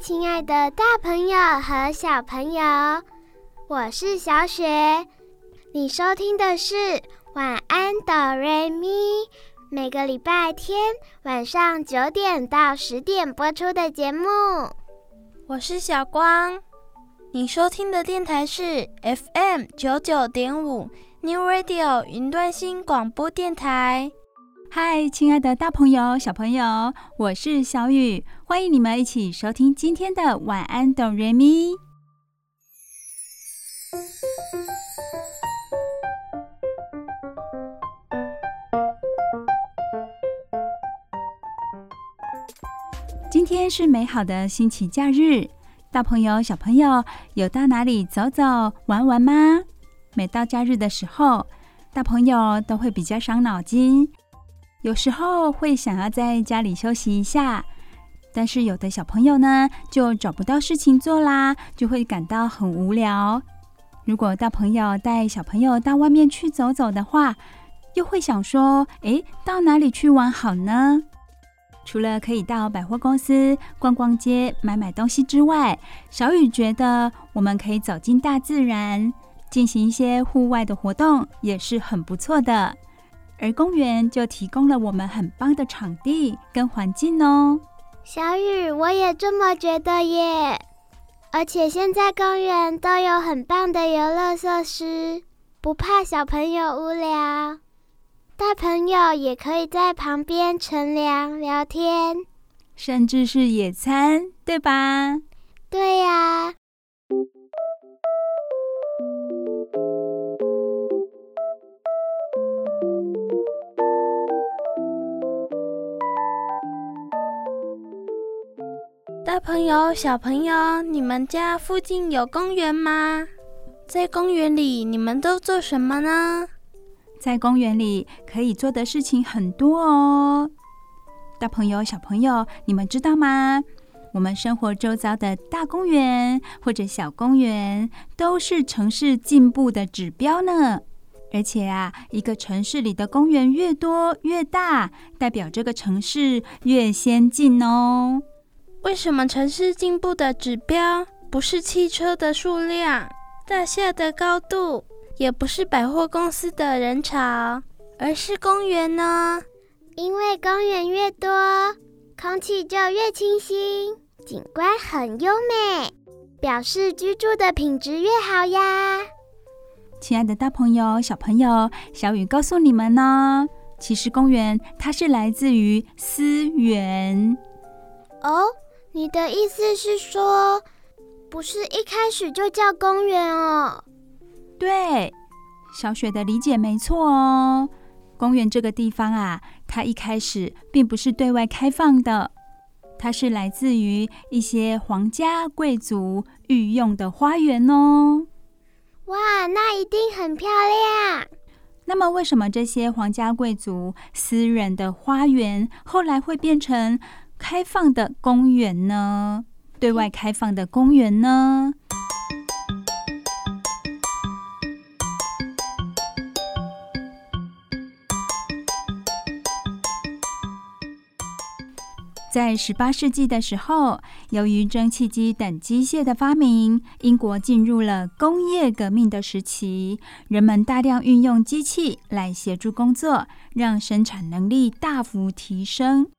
亲爱的大朋友和小朋友，我是小雪。你收听的是晚安哆瑞咪，每个礼拜天晚上九点到十点播出的节目。我是小光，你收听的电台是 FM 九九点五 New Radio 云端新广播电台。嗨，亲爱的大朋友、小朋友，我是小雨，欢迎你们一起收听今天的晚安哆瑞咪。今天是美好的星期假日，大朋友、小朋友有到哪里走走玩玩吗？每到假日的时候，大朋友都会比较伤脑筋。有时候会想要在家里休息一下，但是有的小朋友呢，就找不到事情做啦，就会感到很无聊。如果大朋友带小朋友到外面去走走的话，又会想说：诶，到哪里去玩好呢？除了可以到百货公司逛逛街、买买东西之外，小雨觉得我们可以走进大自然，进行一些户外的活动，也是很不错的。而公园就提供了我们很棒的场地跟环境哦。小雨，我也这么觉得耶。而且现在公园都有很棒的游乐设施，不怕小朋友无聊。大朋友也可以在旁边乘凉聊天，甚至是野餐，对吧？对呀。大朋友、小朋友，你们家附近有公园吗？在公园里，你们都做什么呢？在公园里可以做的事情很多哦。大朋友、小朋友，你们知道吗？我们生活周遭的大公园或者小公园，都是城市进步的指标呢。而且啊，一个城市里的公园越多越大，代表这个城市越先进哦。为什么城市进步的指标不是汽车的数量、大厦的高度，也不是百货公司的人潮，而是公园呢？因为公园越多，空气就越清新，景观很优美，表示居住的品质越好呀。亲爱的大朋友、小朋友，小雨告诉你们呢，其实公园它是来自于思源哦。你的意思是说，不是一开始就叫公园哦？对，小雪的理解没错哦。公园这个地方啊，它一开始并不是对外开放的，它是来自于一些皇家贵族御用的花园哦。哇，那一定很漂亮。那么，为什么这些皇家贵族私人的花园后来会变成开放的公园呢？对外开放的公园呢？在十八世纪的时候，由于蒸汽机等机械的发明，英国进入了工业革命的时期，人们大量运用机器来协助工作，让生产能力大幅提升。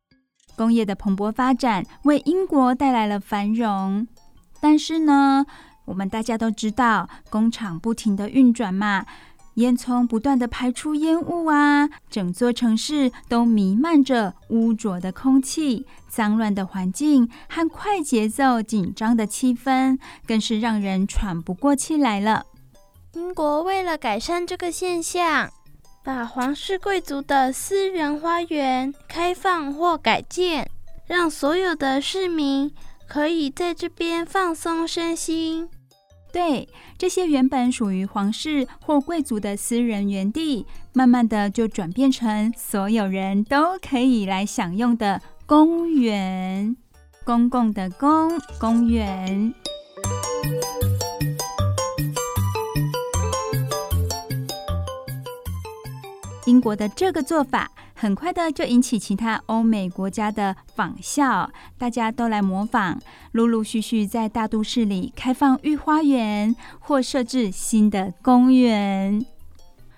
工业的蓬勃发展为英国带来了繁荣，但是呢，我们大家都知道，工厂不停地运转嘛，烟囱不断地排出烟雾啊，整座城市都弥漫着污浊的空气、脏乱的环境和快节奏、紧张的气氛，更是让人喘不过气来了。英国为了改善这个现象，把皇室贵族的私人花园开放或改建，让所有的市民可以在这边放松身心。对，这些原本属于皇室或贵族的私人园地，慢慢的就转变成所有人都可以来享用的公园，公共的公，公园。英国的这个做法，很快的就引起其他欧美国家的仿效，大家都来模仿，陆陆续续在大都市里开放御花园或设置新的公园。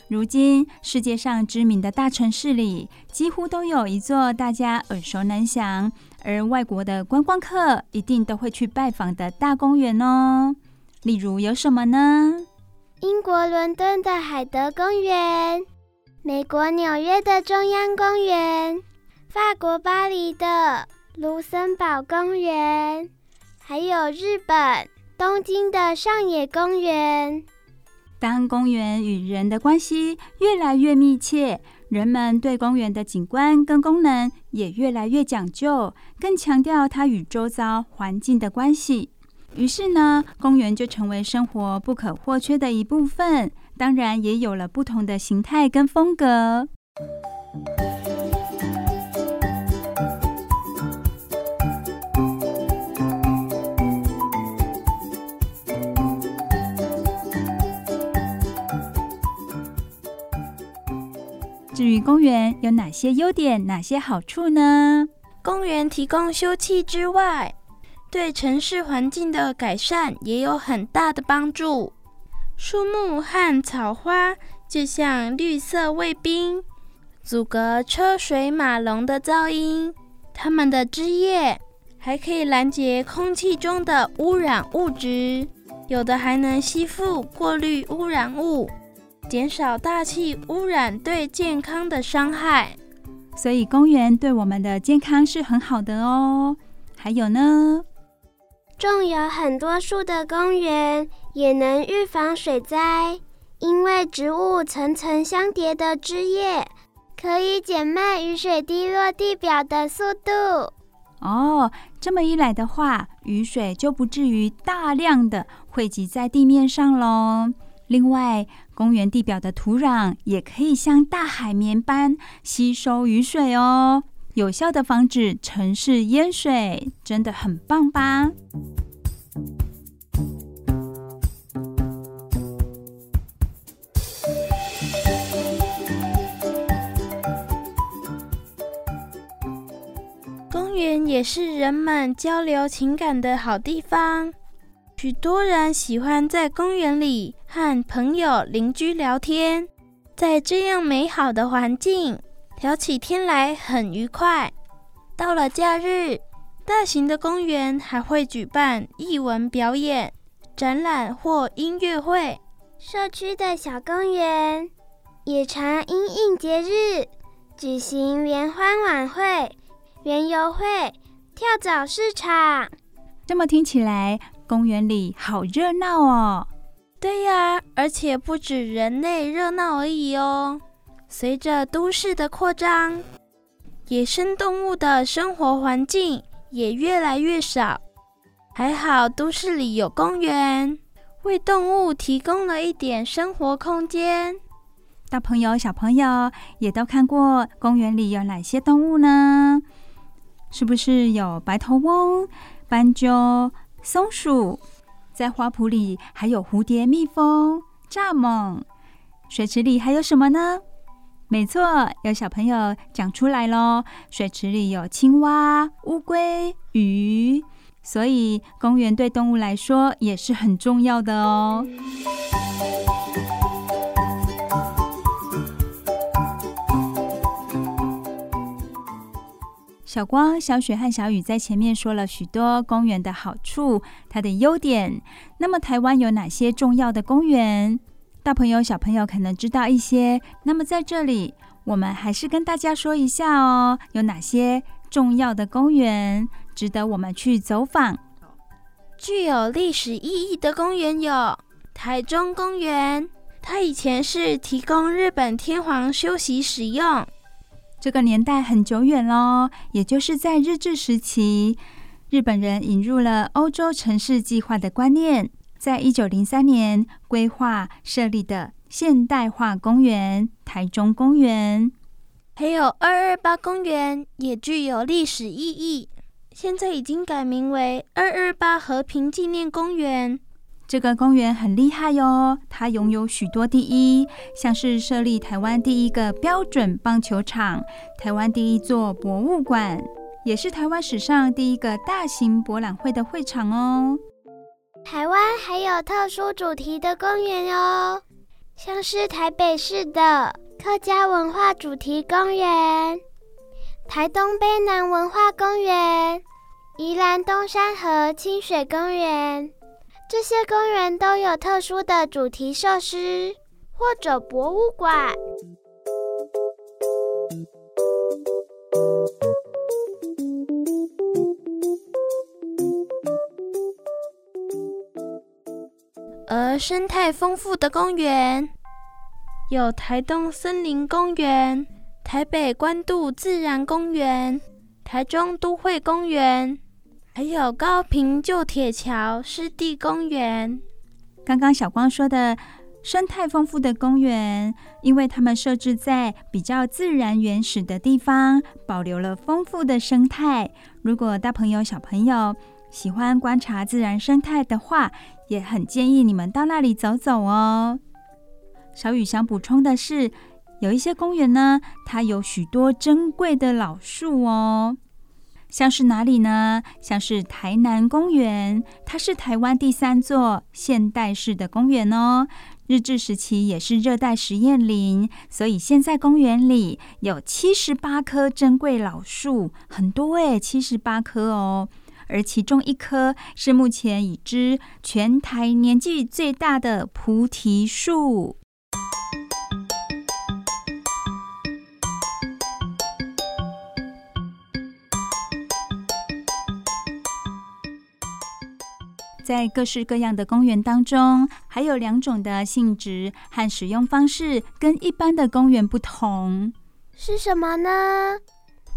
如今，世界上知名的大城市里，几乎都有一座大家耳熟能详，而外国的观光客一定都会去拜访的大公园哦。例如有什么呢？英国伦敦的海德公园。美国纽约的中央公园，法国巴黎的卢森堡公园，还有日本东京的上野公园。当公园与人的关系越来越密切，人们对公园的景观跟功能也越来越讲究，更强调它与周遭环境的关系。于是呢，公园就成为生活不可或缺的一部分。当然也有了不同的形态跟风格。至于公园有哪些优点、哪些好处呢？公园提供休憩之外，对城市环境的改善也有很大的帮助。树木和草花就像绿色卫兵，阻隔车水马龙的噪音。它们的枝叶还可以拦截空气中的污染物质，有的还能吸附过滤污染物，减少大气污染对健康的伤害。所以公园对我们的健康是很好的哦。还有呢？种有很多树的公园也能预防水灾，因为植物层层相叠的枝叶可以减慢雨水滴落地表的速度。哦，这么一来的话，雨水就不至于大量的汇集在地面上喽。另外，公园地表的土壤也可以像大海绵般吸收雨水哦。有效的防止城市淹水，真的很棒吧？也是人们交流情感的好地方，许多人喜欢在公园里和朋友、邻居聊天，在这样美好的环境。聊起天来很愉快。到了假日，大型的公园还会举办艺文表演、展览或音乐会。社区的小公园也常因应节日举行联欢晚会、园游会、跳蚤市场。这么听起来，公园里好热闹哦。对呀，而且不止人类热闹而已哦。随着都市的扩张，野生动物的生活环境也越来越少。还好都市里有公园，为动物提供了一点生活空间。大朋友、小朋友也都看过公园里有哪些动物呢？是不是有白头翁、斑鸠、松鼠？在花圃里还有蝴蝶、蜜蜂、蚱蜢。水池里还有什么呢？没错，有小朋友讲出来喽。水池里有青蛙、乌龟、鱼，所以公园对动物来说也是很重要的哦。小光、小雪和小雨在前面说了许多公园的好处，它的优点。那么，台湾有哪些重要的公园？大朋友、小朋友可能知道一些，那么在这里，我们还是跟大家说一下哦，有哪些重要的公园值得我们去走访？具有历史意义的公园有台中公园，它以前是提供日本天皇休息使用。这个年代很久远喽，也就是在日治时期，日本人引入了欧洲城市计划的观念，在一九零三年规划设立的现代化公园——台中公园，还有二二八公园也具有历史意义，现在已经改名为二二八和平纪念公园。这个公园很厉害哟，它拥有许多第一，像是设立台湾第一个标准棒球场、台湾第一座博物馆，也是台湾史上第一个大型博览会的会场哦。台湾还有特殊主题的公园哦，像是台北市的客家文化主题公园、台东卑南文化公园、宜兰东山河清水公园。这些公园都有特殊的主题设施或者博物馆。而生态丰富的公园有台东森林公园、台北关渡自然公园、台中都会公园。还有高屏旧铁桥湿地公园。刚刚小光说的生态丰富的公园，因为它们设置在比较自然原始的地方，保留了丰富的生态。如果大朋友、小朋友喜欢观察自然生态的话，也很建议你们到那里走走哦。小雨想补充的是，有一些公园呢，它有许多珍贵的老树哦。像是哪里呢？像是台南公园，它是台湾第三座现代式的公园哦。日治时期也是热带实验林，所以现在公园里有七十八棵珍贵老树，很多诶，七十八棵哦。而其中一棵是目前已知全台年纪最大的菩提树。在各式各样的公园当中，还有两种的性质和使用方式跟一般的公园不同，是什么呢？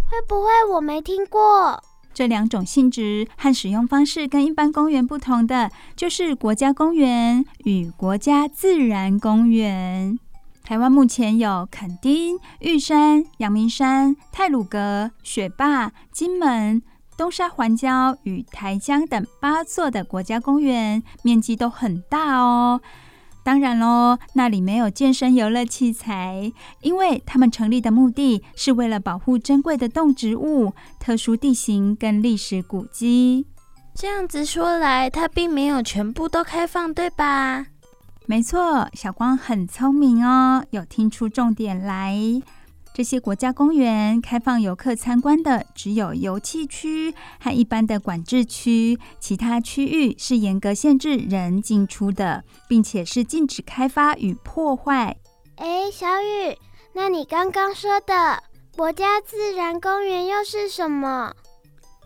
会不会我没听过？这两种性质和使用方式跟一般公园不同的，就是国家公园与国家自然公园。台湾目前有垦丁、玉山、阳明山、太鲁阁、雪霸、金门。东沙环礁与台江等八座的国家公园，面积都很大哦。当然喽，那里没有健身游乐器材，因为他们成立的目的是为了保护珍贵的动植物、特殊地形跟历史古迹。这样子说来，它并没有全部都开放，对吧？没错，小光很聪明哦，有听出重点来。这些国家公园开放游客参观的只有游憩区和一般的管制区，其他区域是严格限制人进出的，并且是禁止开发与破坏。哎，小雨，那你刚刚说的国家自然公园又是什么？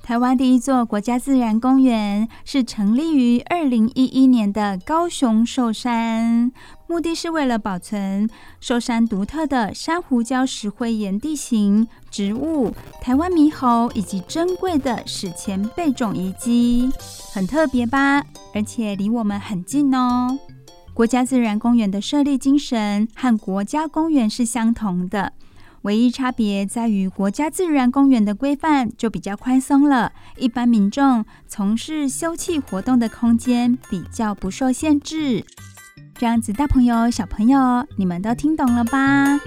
台湾第一座国家自然公园是成立于二零一一年的高雄寿山，目的是为了保存寿山独特的珊瑚礁石灰岩地形、植物、台湾猕猴以及珍贵的史前贝种遗迹，很特别吧？而且离我们很近哦。国家自然公园的设立精神和国家公园是相同的。唯一差别在于，国家自然公园的规范就比较宽松了，一般民众从事休憩活动的空间比较不受限制。这样子，大朋友、小朋友，你们都听懂了吧？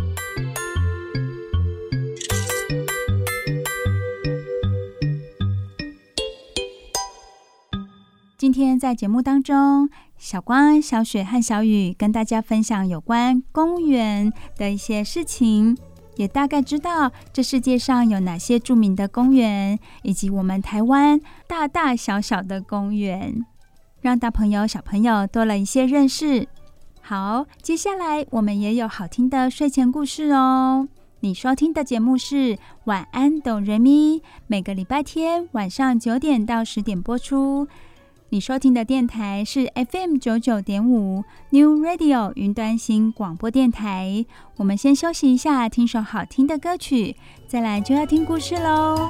今天在节目当中，小光、小雪和小雨跟大家分享有关公园的一些事情。也大概知道这世界上有哪些著名的公园，以及我们台湾大大小小的公园，让大朋友小朋友多了一些认识。好，接下来我们也有好听的睡前故事哦。你收听的节目是《晚安，哆瑞咪》，每个礼拜天晚上九点到十点播出。你收听的电台是 FM 九九点五 New Radio 云端新广播电台。我们先休息一下，听首好听的歌曲，再来就要听故事喽。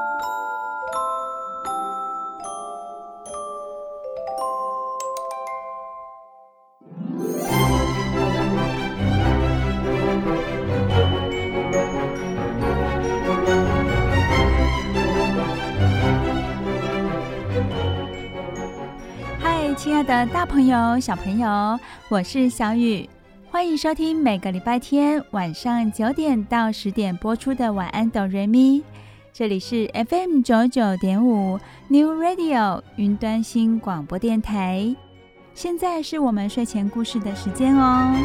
的大朋友、小朋友，我是小雨。欢迎收听每个礼拜天晚上九点到十点播出的《晚安，哆瑞咪》。这里是 FM 九九点五 New Radio 云端新广播电台。现在是我们睡前故事的时间哦。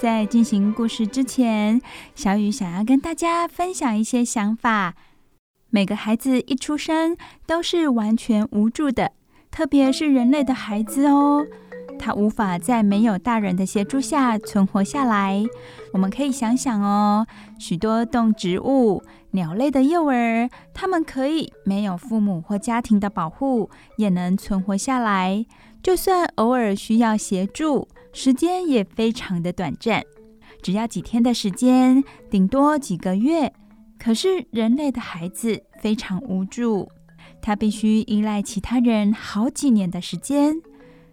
在进行故事之前，小雨想要跟大家分享一些想法。每个孩子一出生都是完全无助的，特别是人类的孩子哦，他无法在没有大人的协助下存活下来。我们可以想想哦，许多动植物、鸟类的幼儿，他们可以没有父母或家庭的保护，也能存活下来。就算偶尔需要协助，时间也非常的短暂，只要几天的时间，顶多几个月。可是人类的孩子非常无助，他必须依赖其他人好几年的时间。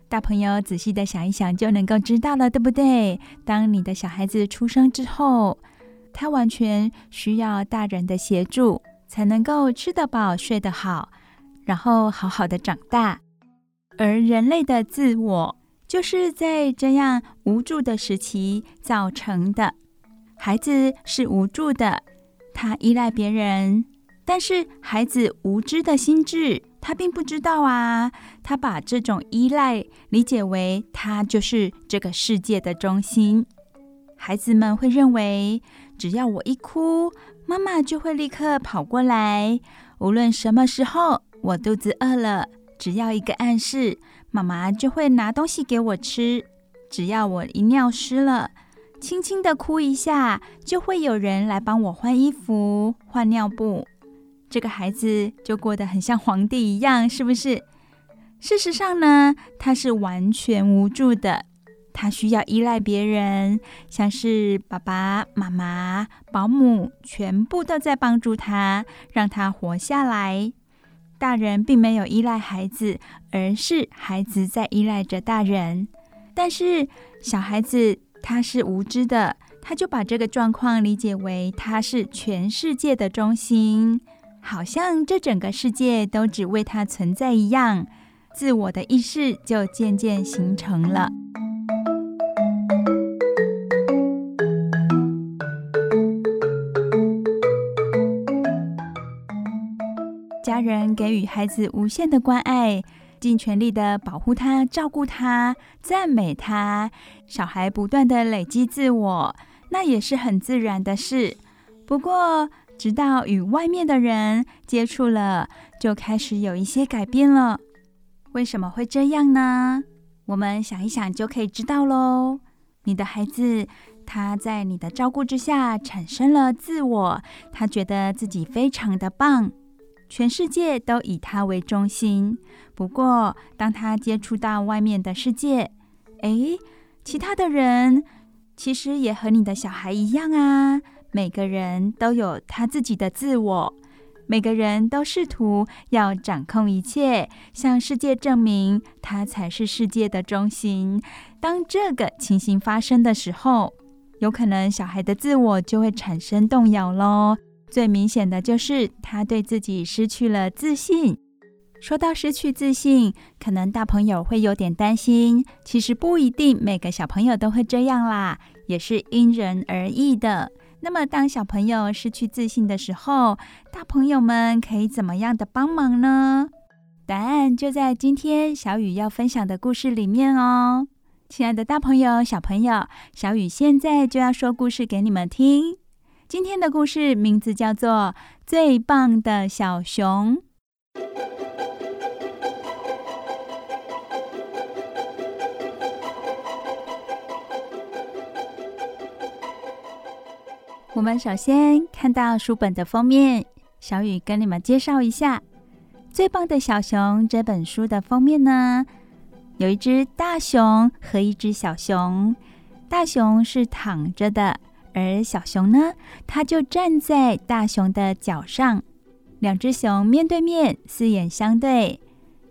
大朋友仔细的想一想，就能够知道了，对不对？当你的小孩子出生之后，他完全需要大人的协助，才能够吃得饱、睡得好，然后好好的长大。而人类的自我就是在这样无助的时期造成的。孩子是无助的，他依赖别人，但是孩子无知的心智，他并不知道啊。他把这种依赖理解为他就是这个世界的中心。孩子们会认为，只要我一哭，妈妈就会立刻跑过来。无论什么时候，我肚子饿了。只要一个暗示，妈妈就会拿东西给我吃。只要我一尿湿了，轻轻的哭一下，就会有人来帮我换衣服、换尿布。这个孩子就过得很像皇帝一样，是不是？事实上呢，他是完全无助的，他需要依赖别人，像是爸爸妈妈、保姆，全部都在帮助他，让他活下来。大人并没有依赖孩子，而是孩子在依赖着大人。但是小孩子他是无知的，他就把这个状况理解为他是全世界的中心，好像这整个世界都只为他存在一样，自我的意识就渐渐形成了。家人给予孩子无限的关爱，尽全力的保护他、照顾他、赞美他。小孩不断的累积自我，那也是很自然的事。不过，直到与外面的人接触了，就开始有一些改变了。为什么会这样呢？我们想一想就可以知道喽。你的孩子，他在你的照顾之下产生了自我，他觉得自己非常的棒。全世界都以他为中心。不过，当他接触到外面的世界，诶，其他的人其实也和你的小孩一样啊。每个人都有他自己的自我，每个人都试图要掌控一切，向世界证明他才是世界的中心。当这个情形发生的时候，有可能小孩的自我就会产生动摇喽。最明显的就是他对自己失去了自信。说到失去自信，可能大朋友会有点担心。其实不一定每个小朋友都会这样啦，也是因人而异的。那么，当小朋友失去自信的时候，大朋友们可以怎么样的帮忙呢？答案就在今天小雨要分享的故事里面哦。亲爱的大朋友、小朋友，小雨现在就要说故事给你们听。今天的故事名字叫做《最棒的小熊》。我们首先看到书本的封面，小雨跟你们介绍一下《最棒的小熊》这本书的封面呢，有一只大熊和一只小熊，大熊是躺着的。而小熊呢，它就站在大熊的脚上，两只熊面对面，四眼相对，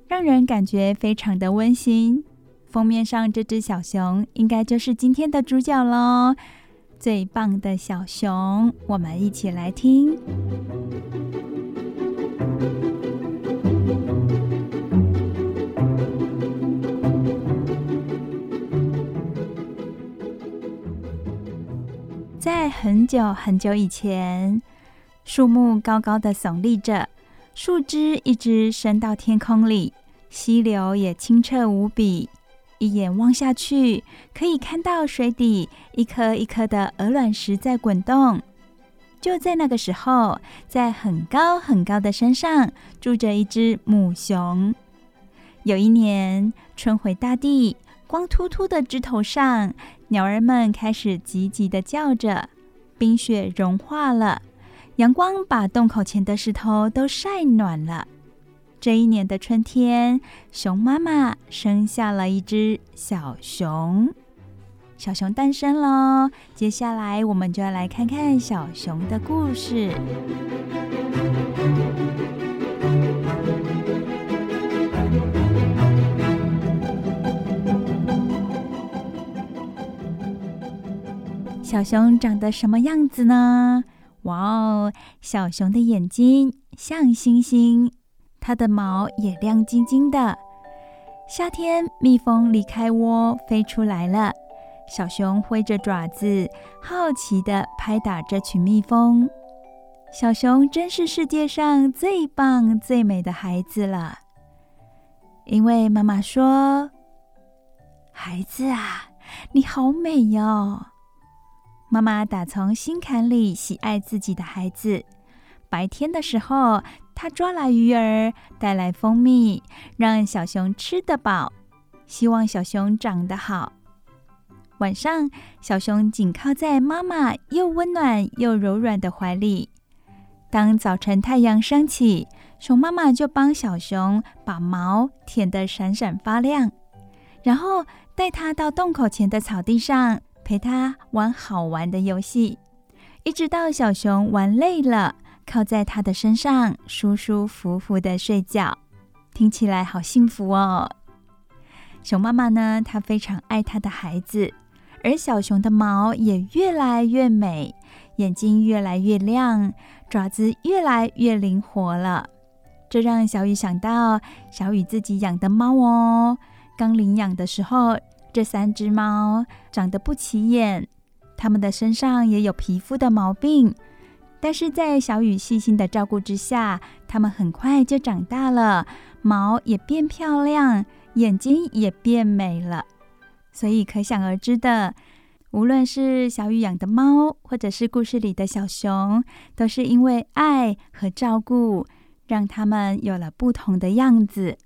让人感觉非常的温馨。封面上这只小熊应该就是今天的主角喽，最棒的小熊，我们一起来听。在很久很久以前，树木高高的耸立着，树枝一直伸到天空里，溪流也清澈无比。一眼望下去，可以看到水底一颗一颗的鹅卵石在滚动。就在那个时候，在很高很高的山上住着一只母熊。有一年，春回大地。光秃秃的枝头上，鸟儿们开始急急地叫着。冰雪融化了，阳光把洞口前的石头都晒暖了。这一年的春天，熊妈妈生下了一只小熊，小熊诞生喽。接下来，我们就要来看看小熊的故事。小熊长得什么样子呢？哇哦，小熊的眼睛像星星，它的毛也亮晶晶的。夏天，蜜蜂离开窝飞出来了，小熊挥着爪子，好奇地拍打这群蜜蜂。小熊真是世界上最棒、最美的孩子了，因为妈妈说：“孩子啊，你好美哟。”妈妈打从心坎里喜爱自己的孩子。白天的时候，她抓来鱼儿，带来蜂蜜，让小熊吃得饱，希望小熊长得好。晚上，小熊紧靠在妈妈又温暖又柔软的怀里。当早晨太阳升起，熊妈妈就帮小熊把毛舔得闪闪发亮，然后带它到洞口前的草地上。陪他玩好玩的游戏，一直到小熊玩累了，靠在他的身上，舒舒服服的睡觉，听起来好幸福哦。熊妈妈呢，她非常爱她的孩子，而小熊的毛也越来越美，眼睛越来越亮，爪子越来越灵活了。这让小雨想到小雨自己养的猫哦，刚领养的时候。这三只猫长得不起眼，它们的身上也有皮肤的毛病，但是在小雨细心的照顾之下，它们很快就长大了，毛也变漂亮，眼睛也变美了。所以可想而知的，无论是小雨养的猫，或者是故事里的小熊，都是因为爱和照顾，让它们有了不同的样子。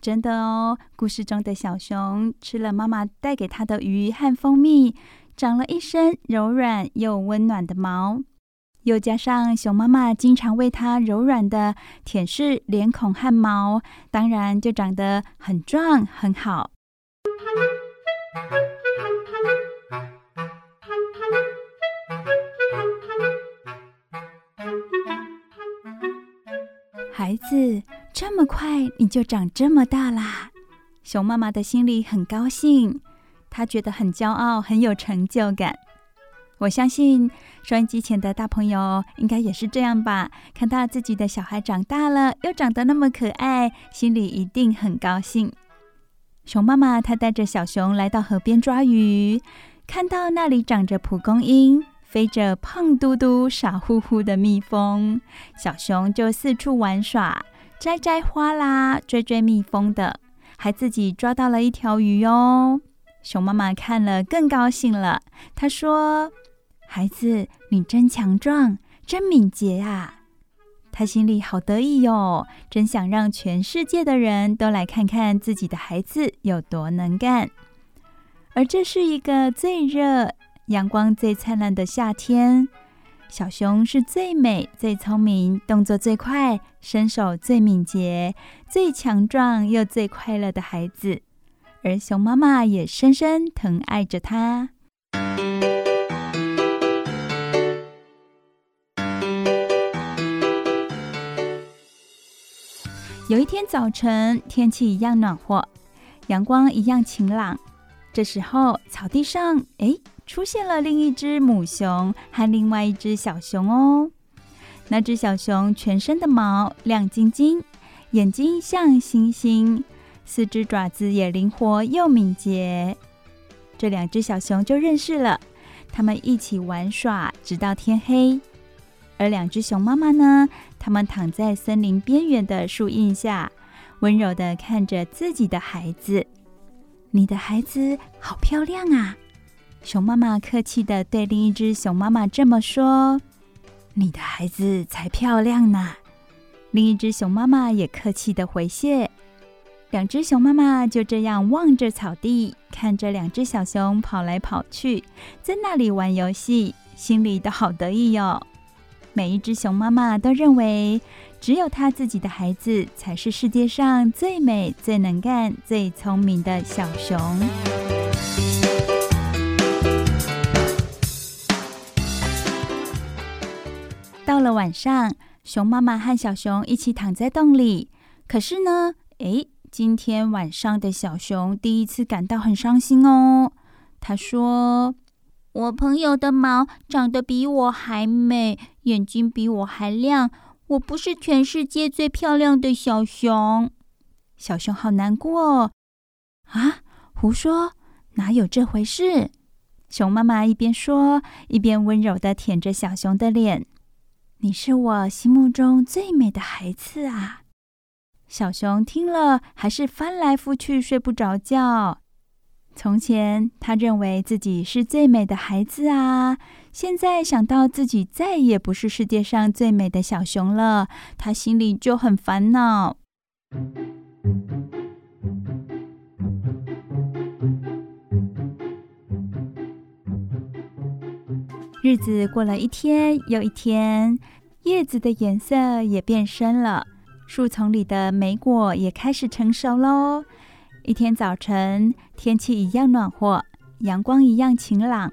真的哦，故事中的小熊吃了妈妈带给它的鱼和蜂蜜，长了一身柔软又温暖的毛，又加上熊妈妈经常为它柔软的舔舐脸孔和毛，当然就长得很壮很好。孩子。这么快你就长这么大啦！熊妈妈的心里很高兴，她觉得很骄傲，很有成就感。我相信收音机前的大朋友应该也是这样吧？看到自己的小孩长大了，又长得那么可爱，心里一定很高兴。熊妈妈她带着小熊来到河边抓鱼，看到那里长着蒲公英，飞着胖嘟嘟、傻乎乎的蜜蜂，小熊就四处玩耍，摘摘花啦，追追蜜蜂的，还自己抓到了一条鱼哦。熊妈妈看了更高兴了，她说：“孩子，你真强壮，真敏捷啊！”她心里好得意哟，真想让全世界的人都来看看自己的孩子有多能干。而这是一个最热、阳光最灿烂的夏天，小熊是最美、最聪明、动作最快、身手最敏捷、最强壮又最快乐的孩子。而熊妈妈也深深疼爱着它。有一天早晨，天气一样暖和，阳光一样晴朗。这时候，草地上哎，出现了另一只母熊和另外一只小熊哦。那只小熊全身的毛亮晶晶，眼睛像星星。四只爪子也灵活又敏捷，这两只小熊就认识了。他们一起玩耍，直到天黑。而两只熊妈妈呢？他们躺在森林边缘的树荫下，温柔地看着自己的孩子。你的孩子好漂亮啊！熊妈妈客气地对另一只熊妈妈这么说：“你的孩子才漂亮呢。”另一只熊妈妈也客气地回谢。两只熊妈妈就这样望着草地，看着两只小熊跑来跑去，在那里玩游戏，心里都好得意哟。每一只熊妈妈都认为，只有他自己的孩子才是世界上最美、最能干、最聪明的小熊。到了晚上，熊妈妈和小熊一起躺在洞里，可是呢，诶。今天晚上的小熊第一次感到很伤心哦。他说：“我朋友的毛长得比我还美，眼睛比我还亮，我不是全世界最漂亮的小熊。”小熊好难过。啊，胡说，哪有这回事？熊妈妈一边说，一边温柔地舔着小熊的脸：“你是我心目中最美的孩子啊。”小熊听了，还是翻来覆去睡不着觉。从前，他认为自己是最美的孩子啊，现在想到自己再也不是世界上最美的小熊了，他心里就很烦恼。日子过了一天又一天，叶子的颜色也变深了。树丛里的莓果也开始成熟喽。一天早晨，天气一样暖和，阳光一样晴朗。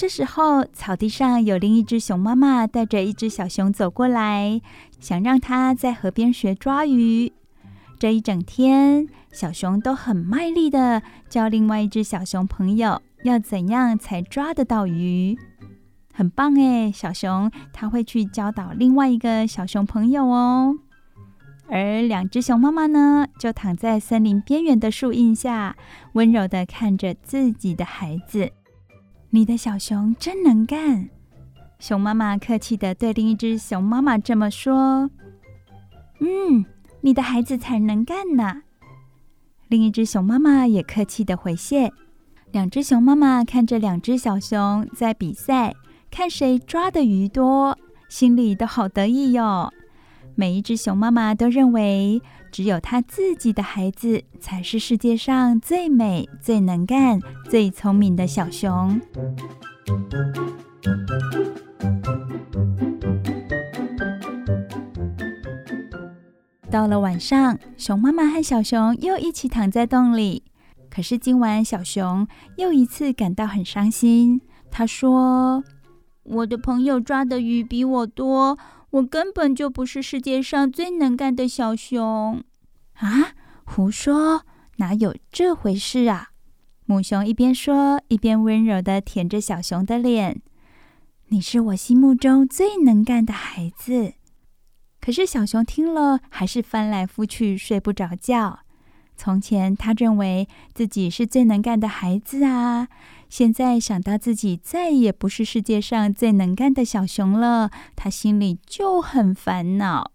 这时候，草地上有另一只熊妈妈带着一只小熊走过来，想让它在河边学抓鱼。这一整天，小熊都很卖力的教另外一只小熊朋友要怎样才抓得到鱼。很棒诶，小熊它会去教导另外一个小熊朋友哦。而两只熊妈妈呢，就躺在森林边缘的树荫下，温柔的看着自己的孩子。你的小熊真能干，熊妈妈客气地对另一只熊妈妈这么说。嗯，你的孩子才能干呢。另一只熊妈妈也客气地回谢。两只熊妈妈看着两只小熊在比赛，看谁抓的鱼多，心里都好得意哟。每一只熊妈妈都认为，只有她自己的孩子才是世界上最美、最能干、最聪明的小熊。到了晚上，熊妈妈和小熊又一起躺在洞里。可是今晚，小熊又一次感到很伤心。他说：“我的朋友抓的鱼比我多。”我根本就不是世界上最能干的小熊啊！胡说，哪有这回事啊？母熊一边说，一边温柔地舔着小熊的脸。你是我心目中最能干的孩子。可是小熊听了，还是翻来覆去睡不着觉。从前，他认为自己是最能干的孩子啊，现在想到自己再也不是世界上最能干的小熊了，他心里就很烦恼。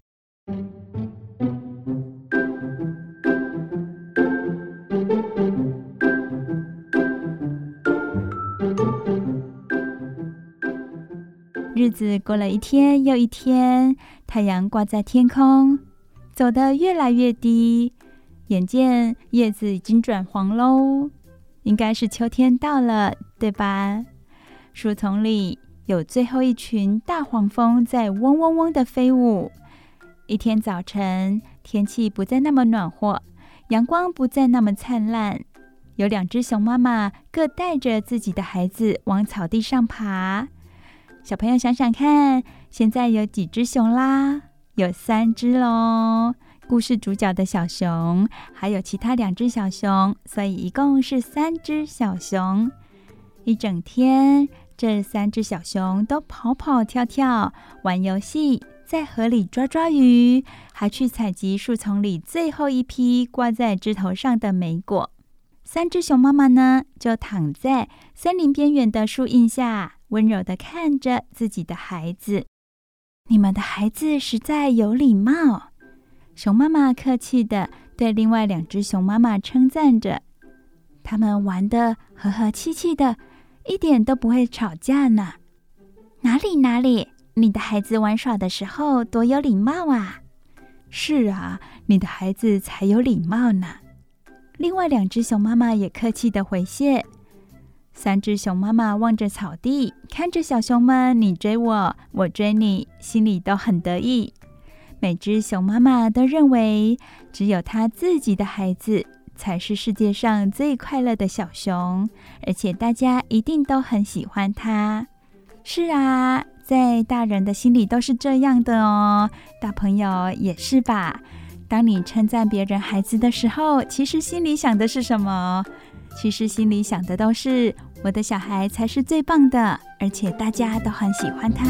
日子过了一天又一天，太阳挂在天空，走得越来越低，眼见叶子已经转黄喽。应该是秋天到了，对吧？树丛里有最后一群大黄蜂在嗡嗡嗡的飞舞。一天早晨，天气不再那么暖和，阳光不再那么灿烂。有两只熊妈妈各带着自己的孩子往草地上爬。小朋友想想看，现在有几只熊啦？有三只喽。故事主角的小熊，还有其他两只小熊，所以一共是三只小熊。一整天，这三只小熊都跑跑跳跳，玩游戏，在河里抓抓鱼，还去采集树丛里最后一批挂在枝头上的莓果。三只熊妈妈呢，就躺在森林边缘的树荫下，温柔地看着自己的孩子。你们的孩子实在有礼貌。熊妈妈客气地对另外两只熊妈妈称赞着：“他们玩得和和气气的，一点都不会吵架呢。”“哪里哪里，你的孩子玩耍的时候多有礼貌啊！”“是啊，你的孩子才有礼貌呢。”另外两只熊妈妈也客气地回谢。三只熊妈妈望着草地，看着小熊们你追我，我追你，心里都很得意。每只熊妈妈都认为，只有它自己的孩子才是世界上最快乐的小熊，而且大家一定都很喜欢它。是啊，在大人的心里都是这样的哦，大朋友也是吧？当你称赞别人孩子的时候，其实心里想的是什么？其实心里想的都是我的小孩才是最棒的，而且大家都很喜欢他。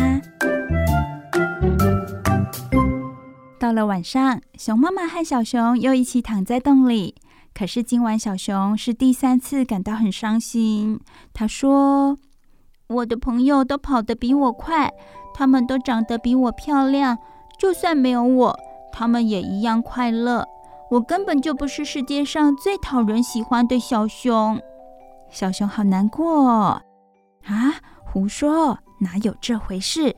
到了晚上，熊妈妈和小熊又一起躺在洞里。可是今晚小熊是第三次感到很伤心。他说：“我的朋友都跑得比我快，他们都长得比我漂亮。就算没有我，他们也一样快乐。我根本就不是世界上最讨人喜欢的小熊。”小熊好难过。啊，胡说，哪有这回事？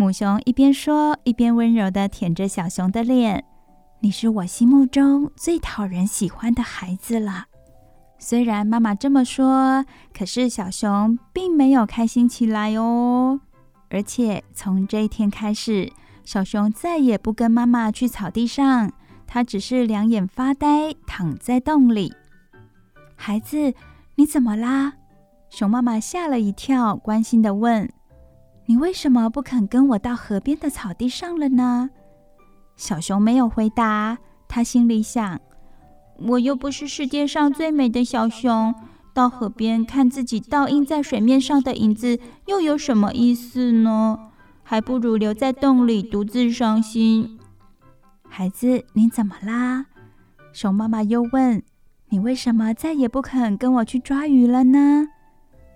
母熊一边说，一边温柔地舔着小熊的脸。你是我心目中最讨人喜欢的孩子了。虽然妈妈这么说，可是小熊并没有开心起来哦。而且从这一天开始，小熊再也不跟妈妈去草地上，它只是两眼发呆，躺在洞里。孩子，你怎么啦？熊妈妈吓了一跳，关心地问。你为什么不肯跟我到河边的草地上了呢？小熊没有回答，他心里想：我又不是世界上最美的小熊，到河边看自己倒映在水面上的影子，又有什么意思呢？还不如留在洞里独自伤心。孩子，你怎么啦？熊妈妈又问：你为什么再也不肯跟我去抓鱼了呢？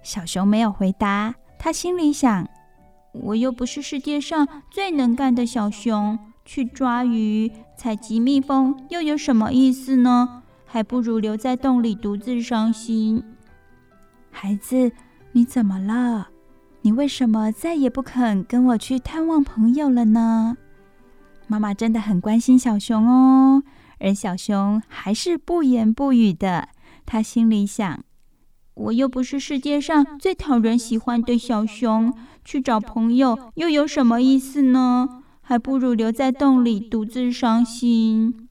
小熊没有回答，他心里想。我又不是世界上最能干的小熊，去抓鱼、采集蜜蜂又有什么意思呢？还不如留在洞里独自伤心。孩子，你怎么了？你为什么再也不肯跟我去探望朋友了呢？妈妈真的很关心小熊哦，而小熊还是不言不语的。他心里想。我又不是世界上最讨人喜欢的小熊，去找朋友又有什么意思呢？还不如留在洞里独自伤心。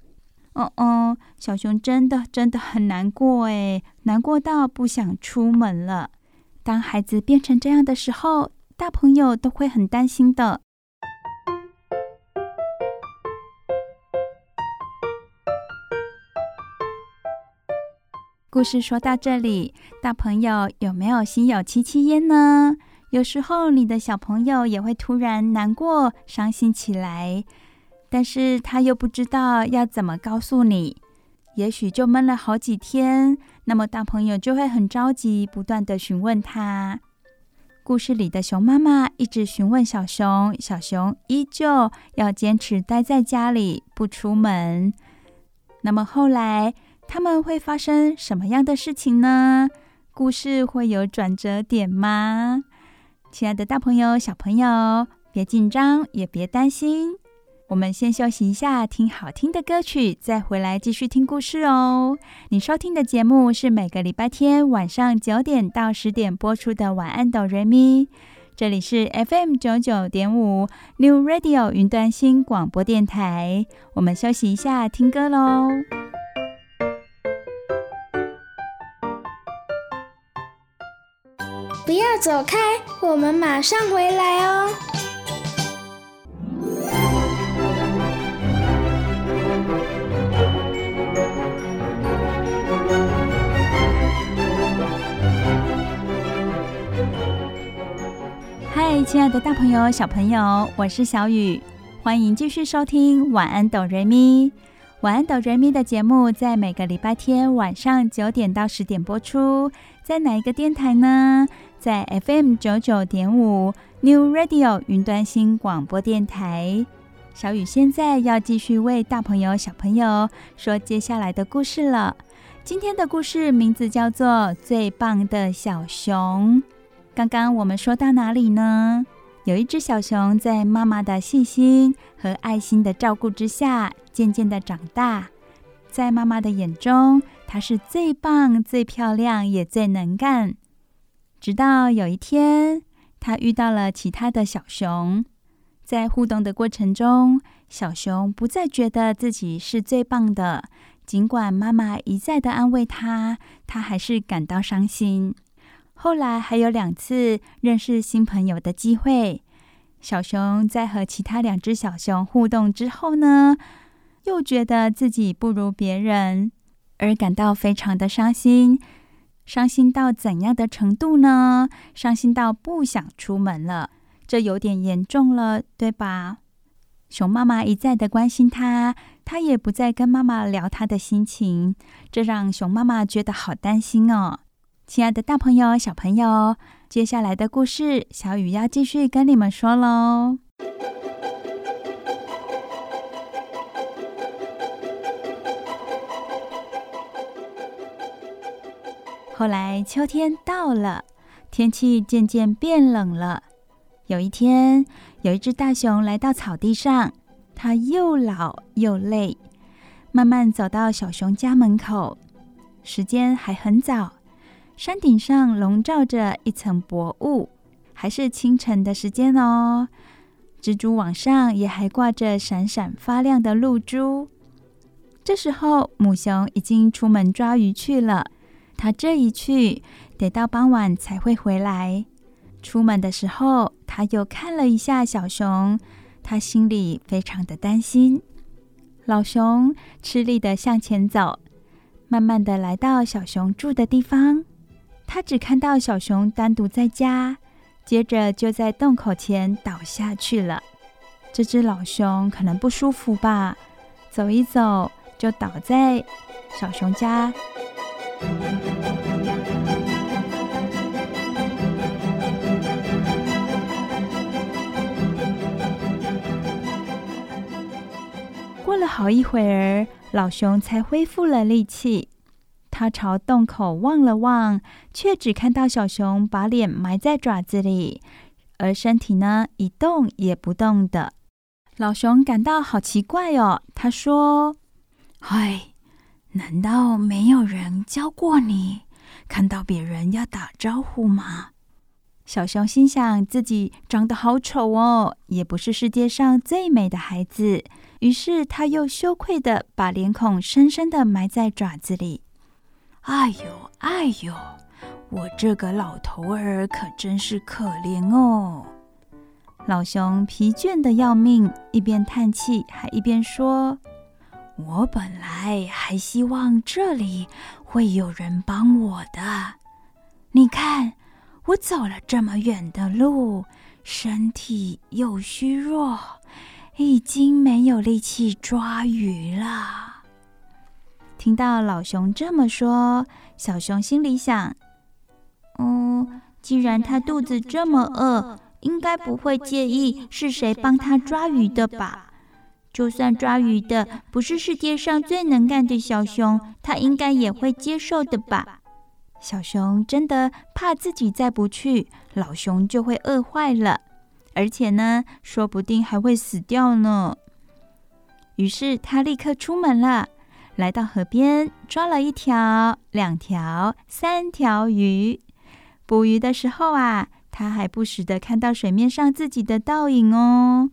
哦哦，小熊真的真的很难过诶，难过到不想出门了。当孩子变成这样的时候，大朋友都会很担心的。故事说到这里，大朋友有没有心有戚戚焉呢？有时候你的小朋友也会突然难过、伤心起来，但是他又不知道要怎么告诉你，也许就闷了好几天，那么大朋友就会很着急，不断地询问他。故事里的熊妈妈一直询问小熊，小熊依旧要坚持待在家里不出门。那么后来他们会发生什么样的事情呢？故事会有转折点吗？亲爱的大朋友、小朋友，别紧张，也别担心。我们先休息一下，听好听的歌曲，再回来继续听故事哦。你收听的节目是每个礼拜天晚上九点到十点播出的《晚安，哆瑞咪》。这里是 FM 九九点五 New Radio 云端新广播电台。我们休息一下，听歌喽。不要走开，我们马上回来哦。嗨，亲爱的大朋友、小朋友，我是小雨，欢迎继续收听《晚安，哆瑞咪》。《晚安，哆瑞咪》的节目在每个礼拜天晚上九点到十点播出，在哪一个电台呢？在 FM 九九点五 New Radio 云端新广播电台。小雨现在要继续为大朋友、小朋友说接下来的故事了。今天的故事名字叫做《最棒的小熊》。刚刚我们说到哪里呢？有一只小熊在妈妈的细心和爱心的照顾之下，渐渐的长大。在妈妈的眼中，它是最棒、最漂亮，也最能干。直到有一天，他遇到了其他的小熊，在互动的过程中，小熊不再觉得自己是最棒的。尽管妈妈一再的安慰他，他还是感到伤心。后来还有两次认识新朋友的机会，小熊在和其他两只小熊互动之后呢，又觉得自己不如别人，而感到非常的伤心。伤心到怎样的程度呢？伤心到不想出门了，这有点严重了，对吧？熊妈妈一再的关心他，他也不再跟妈妈聊他的心情，这让熊妈妈觉得好担心哦。亲爱的大朋友、小朋友，接下来的故事，小雨要继续跟你们说喽。后来秋天到了，天气渐渐变冷了。有一天，有一只大熊来到草地上，它又老又累，慢慢走到小熊家门口。时间还很早。山顶上笼罩着一层薄雾，还是清晨的时间哦。蜘蛛网上也还挂着闪闪发亮的露珠。这时候，母熊已经出门抓鱼去了。他这一去，得到傍晚才会回来。出门的时候，他又看了一下小熊，他心里非常的担心。老熊吃力地向前走，慢慢地来到小熊住的地方。他只看到小熊单独在家，接着就在洞口前倒下去了。这只老熊可能不舒服吧，走一走就倒在小熊家。好一会儿，老熊才恢复了力气。他朝洞口望了望，却只看到小熊把脸埋在爪子里，而身体呢，一动也不动的。老熊感到好奇怪哦，他说：“嗨，难道没有人教过你，看到别人要打招呼吗？”小熊心想自己长得好丑哦，也不是世界上最美的孩子，于是他又羞愧地把脸孔深深地埋在爪子里。哎呦，哎呦，我这个老头儿可真是可怜哦！老熊疲倦得要命，一边叹气，还一边说：“我本来还希望这里会有人帮我的。你看，我走了这么远的路，身体又虚弱，已经没有力气抓鱼了。”听到老熊这么说，小熊心里想：“、嗯，既然他肚子这么饿，应该不会介意是谁帮他抓鱼的吧？就算抓鱼的不是世界上最能干的小熊，他应该也会接受的吧？”小熊真的怕自己再不去，老熊就会饿坏了，而且呢，说不定还会死掉呢。于是他立刻出门了。来到河边，抓了一条、两条、三条鱼。捕鱼的时候啊，他还不时地看到水面上自己的倒影哦。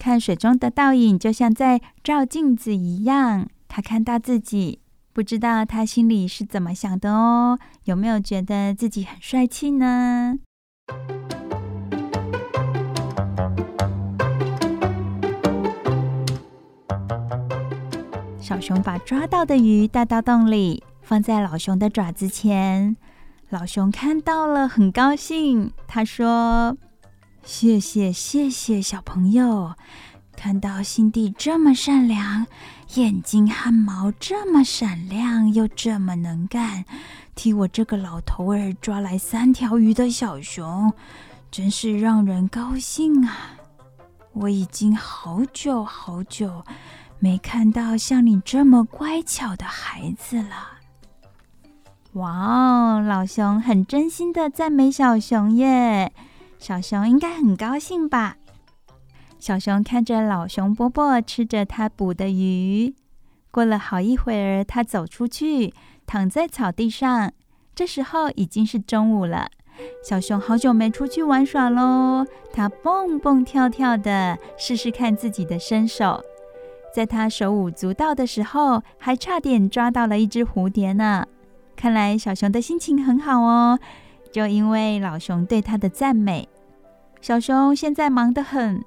看水中的倒影，就像在照镜子一样。他看到自己，不知道他心里是怎么想的哦？有没有觉得自己很帅气呢？小熊把抓到的鱼带到洞里，放在老熊的爪子前。老熊看到了，很高兴。他说：“谢谢，谢谢小朋友，看到心地这么善良，眼睛和毛这么闪亮，又这么能干，替我这个老头儿抓来三条鱼的小熊，真是让人高兴啊！我已经好久好久。”没看到像你这么乖巧的孩子了。哇哦，老熊很真心的赞美小熊耶，小熊应该很高兴吧？小熊看着老熊伯伯吃着他捕的鱼，过了好一会儿，他走出去，躺在草地上。这时候已经是中午了。小熊好久没出去玩耍喽，它蹦蹦跳跳的，试试看自己的身手。在他手舞足蹈的时候，还差点抓到了一只蝴蝶呢。看来小熊的心情很好哦，就因为老熊对他的赞美。小熊现在忙得很，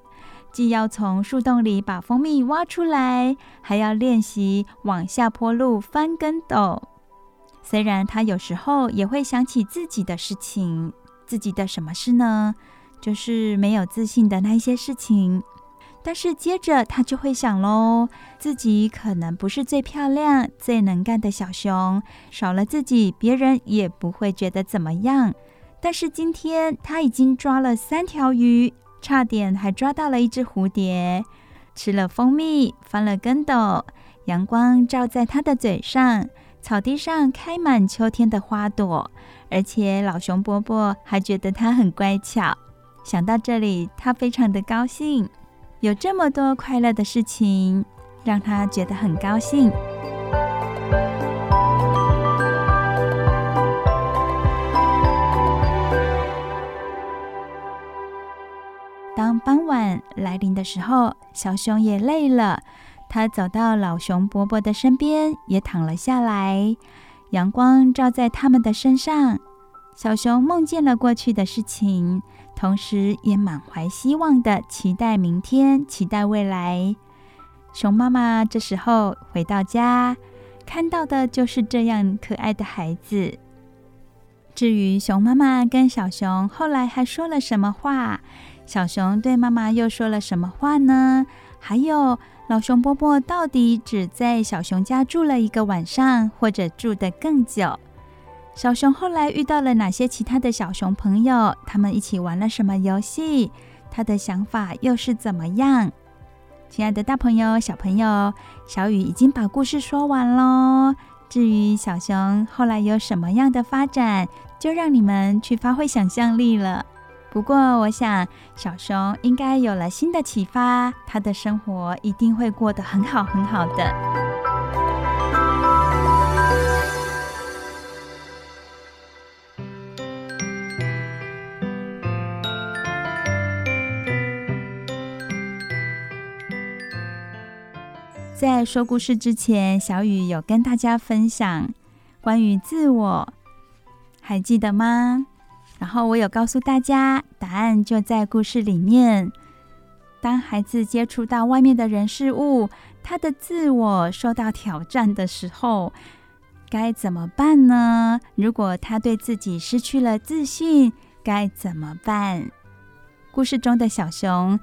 既要从树洞里把蜂蜜挖出来，还要练习往下坡路翻跟斗。虽然他有时候也会想起自己的事情，自己的什么事呢？就是没有自信的那些事情。但是接着他就会想喽，自己可能不是最漂亮、最能干的小熊，少了自己，别人也不会觉得怎么样。但是今天他已经抓了三条鱼，差点还抓到了一只蝴蝶，吃了蜂蜜，翻了跟斗，阳光照在他的嘴上，草地上开满秋天的花朵，而且老熊伯伯还觉得他很乖巧。想到这里，他非常的高兴。有这么多快乐的事情，让他觉得很高兴。当傍晚来临的时候，小熊也累了，他走到老熊伯伯的身边，也躺了下来。阳光照在他们的身上，小熊梦见了过去的事情。同时，也满怀希望的期待明天，期待未来。熊妈妈这时候回到家，看到的就是这样可爱的孩子。至于熊妈妈跟小熊后来还说了什么话，小熊对妈妈又说了什么话呢？还有，老熊伯伯到底只在小熊家住了一个晚上，或者住得更久？小熊后来遇到了哪些其他的小熊朋友？他们一起玩了什么游戏？他的想法又是怎么样？亲爱的大朋友、小朋友，小雨已经把故事说完喽。至于小熊后来有什么样的发展，就让你们去发挥想象力了。不过，我想小熊应该有了新的启发，他的生活一定会过得很好很好的。在说故事之前，小雨有跟大家分享关于自我，还记得吗？然后我有告诉大家，答案就在故事里面。当孩子接触到外面的人事物，他的自我受到挑战的时候，该怎么办呢？如果他对自己失去了自信，该怎么办？故事中的小熊。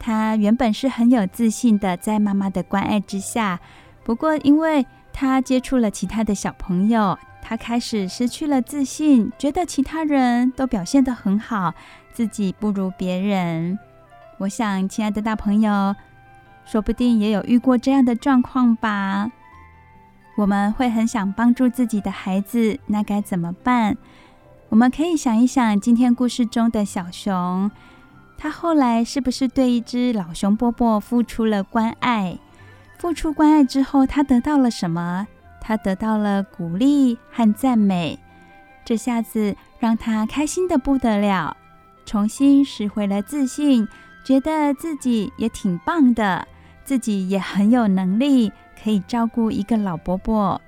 他原本是很有自信的，在妈妈的关爱之下，不过因为他接触了其他的小朋友，他开始失去了自信，觉得其他人都表现得很好，自己不如别人。我想，亲爱的大朋友，说不定也有遇过这样的状况吧？我们会很想帮助自己的孩子，那该怎么办？我们可以想一想，今天故事中的小熊，他后来是不是对一只老熊伯伯付出了关爱？付出关爱之后，他得到了什么？他得到了鼓励和赞美，这下子让他开心得不得了，重新拾回了自信，觉得自己也挺棒的，自己也很有能力。可以照顾一个老伯伯，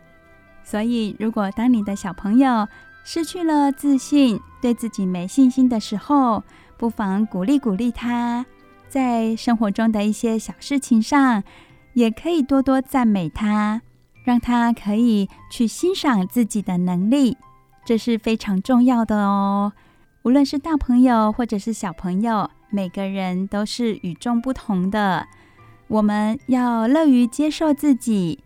所以如果当你的小朋友失去了自信，对自己没信心的时候，不妨鼓励鼓励他，在生活中的一些小事情上，也可以多多赞美他，让他可以去欣赏自己的能力，这是非常重要的哦。无论是大朋友或者是小朋友，每个人都是与众不同的。我们要乐于接受自己，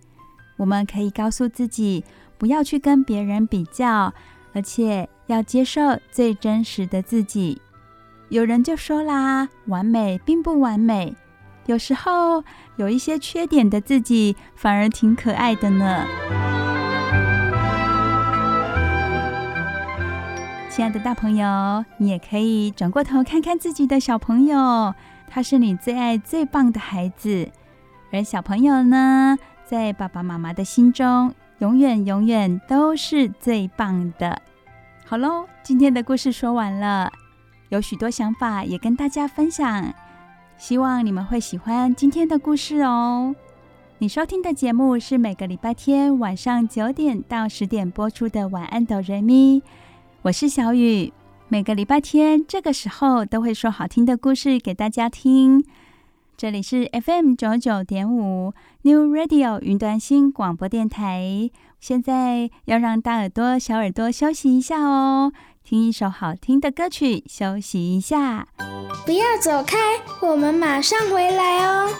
我们可以告诉自己不要去跟别人比较，而且要接受最真实的自己。有人就说啦，完美并不完美，有时候有一些缺点的自己反而挺可爱的呢。亲爱的大朋友，你也可以转过头看看自己的小朋友。他是你最爱最棒的孩子，而小朋友呢，在爸爸妈妈的心中，永远永远都是最棒的。好喽，今天的故事说完了，有许多想法也跟大家分享，希望你们会喜欢今天的故事哦。你收听的节目是每个礼拜天晚上九点到十点播出的《晚安，哆瑞咪》，我是小雨。每个礼拜天这个时候都会说好听的故事给大家听。这里是 FM 九九点五 New Radio 云端新广播电台。现在要让大耳朵、小耳朵休息一下哦，听一首好听的歌曲，休息一下。不要走开，我们马上回来哦。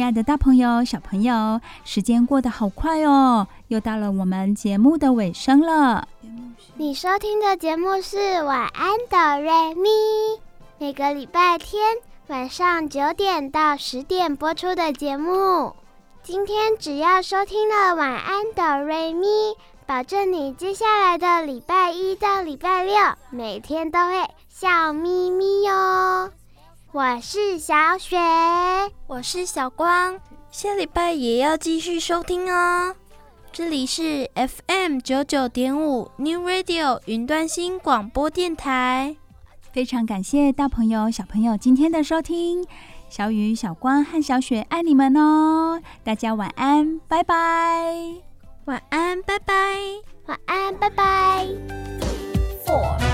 亲爱的大朋友、小朋友，时间过得好快哦，又到了我们节目的尾声了。你收听的节目是《晚安，哆瑞咪》，每个礼拜天晚上九点到十点播出的节目。今天只要收听了《晚安，哆瑞咪》，保证你接下来的礼拜一到礼拜六每天都会笑眯眯哟。我是小雪，我是小光，下礼拜也要继续收听哦。这里是 FM 九九点五 New Radio 云端新广播电台。非常感谢大朋友、小朋友今天的收听，小雨、小光和小雪爱你们哦。大家晚安，拜拜。晚安，拜拜。晚安，拜拜。Four.